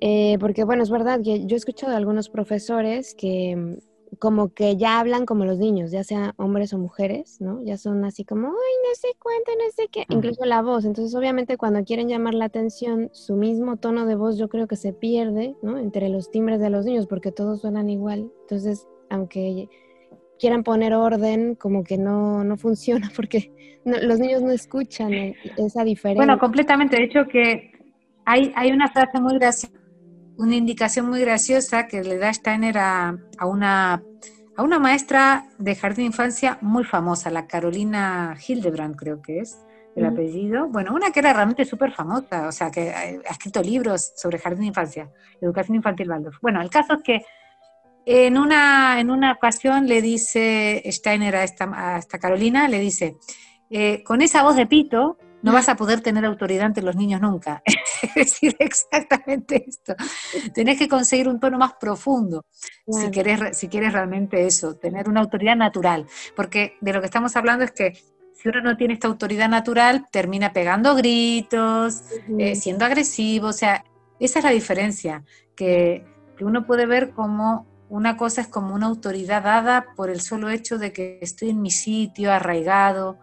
Eh, porque bueno, es verdad que yo he escuchado a algunos profesores que como que ya hablan como los niños, ya sean hombres o mujeres, ¿no? Ya son así como, ay, no sé cuánto, no sé qué, incluso la voz. Entonces, obviamente, cuando quieren llamar la atención, su mismo tono de voz yo creo que se pierde, ¿no? Entre los timbres de los niños, porque todos suenan igual. Entonces, aunque quieran poner orden, como que no, no funciona, porque los niños no escuchan e, esa diferencia. Bueno, completamente. De hecho, que hay, hay una frase muy graciosa una indicación muy graciosa que le da Steiner a, una, a una maestra de jardín de infancia muy famosa, la Carolina Hildebrand creo que es el apellido. Bueno, una que era realmente súper famosa, o sea, que ha escrito libros sobre jardín de infancia, educación infantil Waldorf. Bueno, el caso es que en una, en una ocasión le dice Steiner a esta, a esta Carolina, le dice, eh, con esa voz de pito, no vas a poder tener autoridad ante los niños nunca. es decir, exactamente esto. Tenés que conseguir un tono más profundo si, querés, si quieres realmente eso, tener una autoridad natural. Porque de lo que estamos hablando es que si uno no tiene esta autoridad natural, termina pegando gritos, eh, siendo agresivo. O sea, esa es la diferencia, que, que uno puede ver como una cosa es como una autoridad dada por el solo hecho de que estoy en mi sitio, arraigado,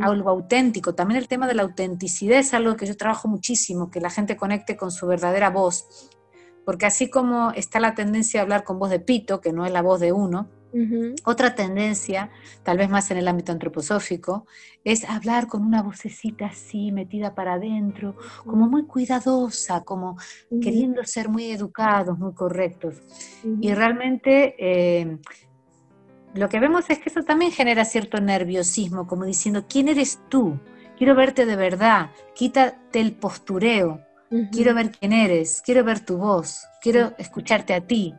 algo auténtico. También el tema de la autenticidad es algo que yo trabajo muchísimo, que la gente conecte con su verdadera voz. Porque así como está la tendencia a hablar con voz de pito, que no es la voz de uno, otra tendencia, tal vez más en el ámbito antroposófico, es hablar con una vocecita así, metida para adentro, como muy cuidadosa, como queriendo ser muy educados, muy correctos. Y realmente eh, lo que vemos es que eso también genera cierto nerviosismo, como diciendo, ¿quién eres tú? Quiero verte de verdad, quítate el postureo, quiero ver quién eres, quiero ver tu voz, quiero escucharte a ti.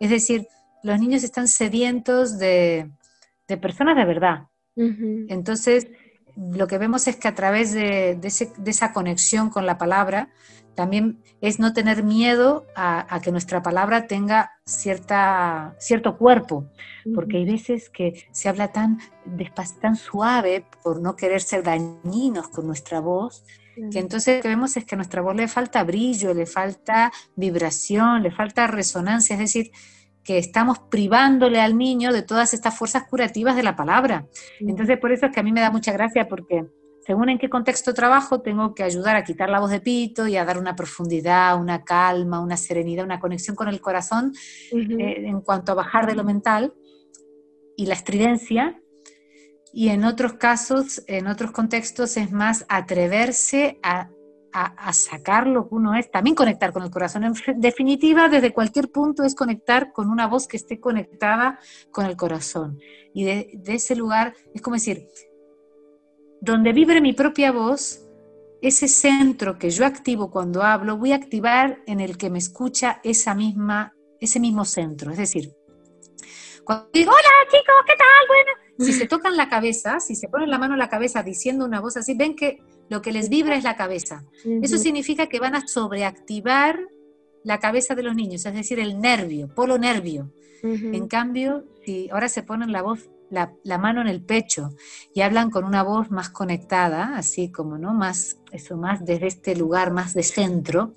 Es decir, los niños están sedientos de, personas de verdad. Entonces, lo que vemos es que a través de, esa conexión con la palabra, también es no tener miedo a, que nuestra palabra tenga cierta, cierto cuerpo, porque hay veces que se habla tan tan suave por no querer ser dañinos con nuestra voz, que entonces lo que vemos es que a nuestra voz le falta brillo, le falta vibración, le falta resonancia, es decir, que estamos privándole al niño de todas estas fuerzas curativas de la palabra. Entonces, por eso es que a mí me da mucha gracia porque según en qué contexto trabajo, tengo que ayudar a quitar la voz de pito y a dar una profundidad, una calma, una serenidad, una conexión con el corazón eh, en cuanto a bajar de lo mental y la estridencia. Y en otros casos, en otros contextos, es más atreverse a a, sacar lo que uno es, también conectar con el corazón. En definitiva, desde cualquier punto es conectar con una voz que esté conectada con el corazón. Y de, ese lugar es como decir, donde vibre mi propia voz, ese centro que yo activo cuando hablo, voy a activar en el que me escucha esa misma, ese mismo centro. Es decir, cuando digo, hola chicos, ¿qué tal? Bueno, si se tocan la cabeza, si se ponen la mano en la cabeza diciendo una voz así, ven que lo que les vibra es la cabeza. Eso significa que van a sobreactivar la cabeza de los niños, es decir, el nervio, polo nervio. En cambio, si ahora se ponen la voz, la, mano en el pecho y hablan con una voz más conectada, así como, ¿no? Más, eso, más desde este lugar, más de centro,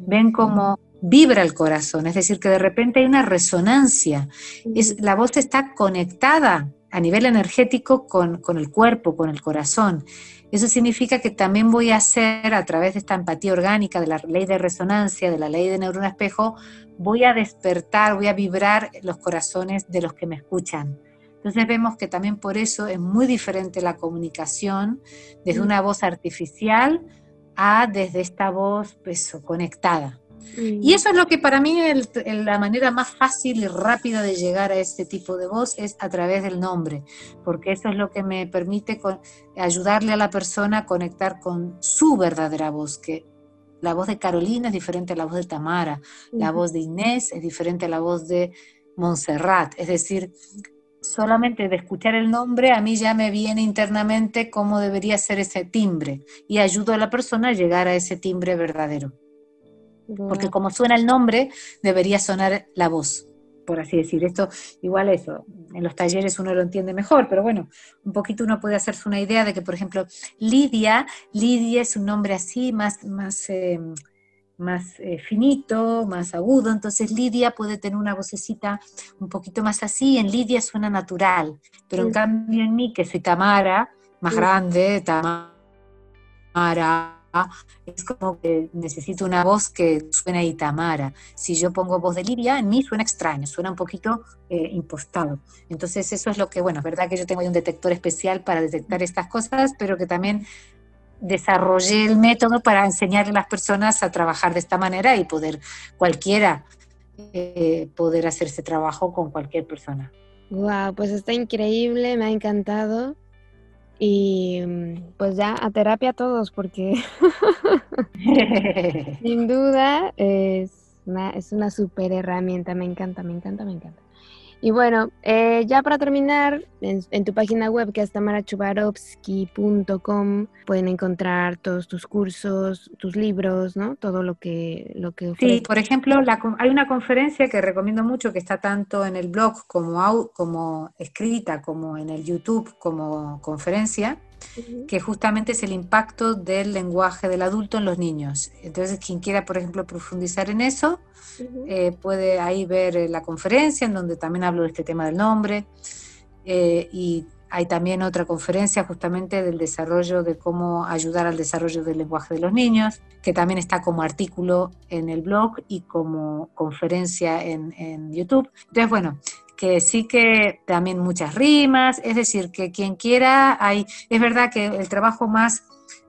ven como vibra el corazón, es decir, que de repente hay una resonancia. Es, la voz está conectada a nivel energético con, con el cuerpo, con el corazón. Eso significa que también voy a hacer, a través de esta empatía orgánica, de la ley de resonancia, de la ley de neurona espejo, voy a despertar, voy a vibrar los corazones de los que me escuchan. Entonces vemos que también por eso es muy diferente la comunicación desde una voz artificial a desde esta voz pues, conectada. Y eso es lo que para mí es la manera más fácil y rápida de llegar a este tipo de voz es a través del nombre, porque eso es lo que me permite ayudarle a la persona a conectar con su verdadera voz, que la voz de Carolina es diferente a la voz de Tamara, la voz de Inés es diferente a la voz de Montserrat, es decir, solamente de escuchar el nombre, a mí ya me viene internamente cómo debería ser ese timbre y ayudo a la persona a llegar a ese timbre verdadero. Porque como suena el nombre, debería sonar la voz, por así decir. Esto, igual eso, en los talleres uno lo entiende mejor, pero bueno, un poquito uno puede hacerse una idea de que, por ejemplo, Lidia, Lidia es un nombre así, más, más eh, más eh, finito, más agudo, entonces Lidia puede tener una vocecita un poquito más así, en Lidia suena natural, pero en cambio en mí, que soy Tamara, más grande, Tamara, es como que necesito una voz que suene y Tamara. Si yo pongo voz de Lidia, en mí suena extraño, suena un poquito eh, impostado. Entonces eso es lo que, bueno, es verdad que yo tengo ahí un detector especial para detectar estas cosas, pero que también desarrollé el método para enseñarle a las personas a trabajar de esta manera y poder cualquiera eh, poder hacer ese trabajo con cualquier persona. Wow, pues está increíble, me ha encantado. Y pues ya a terapia todos, porque sin duda es una, es una super herramienta, me encanta, me encanta, me encanta. Y bueno, eh, ya para terminar, en, tu página web que es tamarachubarovsky.com pueden encontrar todos tus cursos, tus libros, ¿no? Todo lo que lo que Sí, por ejemplo, hay una conferencia que recomiendo mucho que está tanto en el blog como, como escrita, como en el YouTube, como conferencia, que justamente es el impacto del lenguaje del adulto en los niños. Entonces, quien quiera, por ejemplo, profundizar en eso, eh, puede ahí ver eh, la conferencia en donde también hablo de este tema del nombre. Eh, y hay también otra conferencia justamente del desarrollo de cómo ayudar al desarrollo del lenguaje de los niños, que también está como artículo en el blog y como conferencia en, en YouTube. Entonces, bueno, que sí que también muchas rimas, es decir, que quien quiera, hay, es verdad que el trabajo más,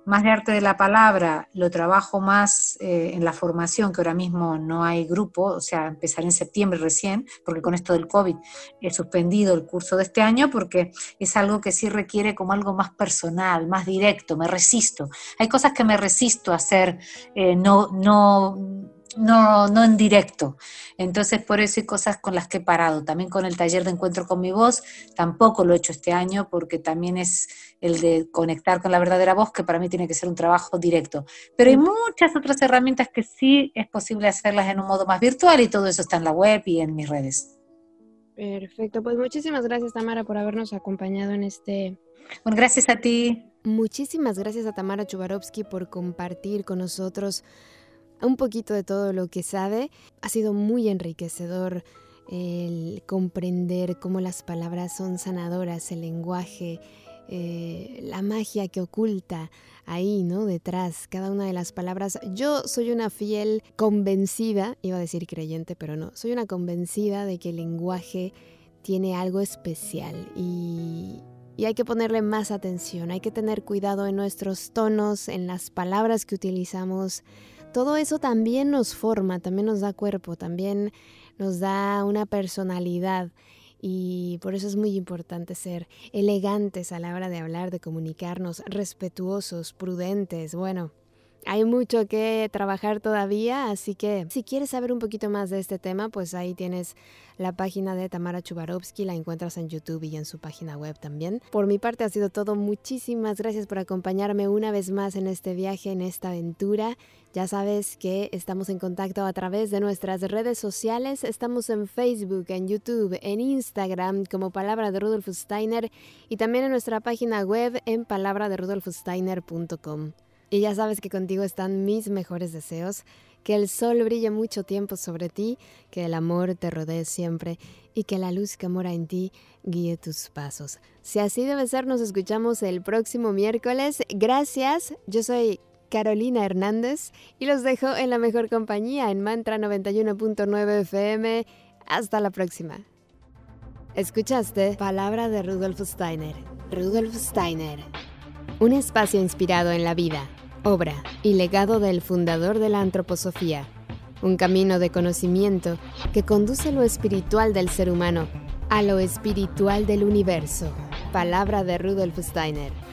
más de arte de la palabra, lo trabajo más eh, en la formación, que ahora mismo no hay grupo, o sea, empezaré en septiembre recién, porque con esto del COVID he suspendido el curso de este año, porque es algo que sí requiere como algo más personal, más directo, me resisto. Hay cosas que me resisto a hacer, eh, no, no no, no en directo. Entonces, por eso hay cosas con las que he parado. También con el taller de encuentro con mi voz, tampoco lo he hecho este año porque también es el de conectar con la verdadera voz, que para mí tiene que ser un trabajo directo. Pero hay muchas otras herramientas que sí es posible hacerlas en un modo más virtual y todo eso está en la web y en mis redes. Perfecto, pues muchísimas gracias Tamara por habernos acompañado en este... Bueno, gracias a ti. Muchísimas gracias a Tamara Chubarovsky por compartir con nosotros un poquito de todo lo que sabe. Ha sido muy enriquecedor el comprender cómo las palabras son sanadoras, el lenguaje, eh, la magia que oculta ahí, ¿no? Detrás, cada una de las palabras. Yo soy una fiel convencida, iba a decir creyente, pero no, soy una convencida de que el lenguaje tiene algo especial y, y hay que ponerle más atención, hay que tener cuidado en nuestros tonos, en las palabras que utilizamos todo eso también nos forma, también nos da cuerpo, también nos da una personalidad y por eso es muy importante ser elegantes a la hora de hablar, de comunicarnos, respetuosos, prudentes, bueno. Hay mucho que trabajar todavía, así que si quieres saber un poquito más de este tema, pues ahí tienes la página de Tamara Chubarovsky, la encuentras en YouTube y en su página web también. Por mi parte ha sido todo, muchísimas gracias por acompañarme una vez más en este viaje, en esta aventura. Ya sabes que estamos en contacto a través de nuestras redes sociales, estamos en Facebook, en YouTube, en Instagram como Palabra de Rudolf Steiner y también en nuestra página web en palabraderudolfsteiner.com. Y ya sabes que contigo están mis mejores deseos, que el sol brille mucho tiempo sobre ti, que el amor te rodee siempre y que la luz que mora en ti guíe tus pasos. Si así debe ser, nos escuchamos el próximo miércoles. Gracias, yo soy Carolina Hernández y los dejo en la mejor compañía en Mantra 91.9 FM. Hasta la próxima. Escuchaste Palabra de Rudolf Steiner. Rudolf Steiner. Un espacio inspirado en la vida obra y legado del fundador de la antroposofía, un camino de conocimiento que conduce lo espiritual del ser humano a lo espiritual del universo. Palabra de Rudolf Steiner.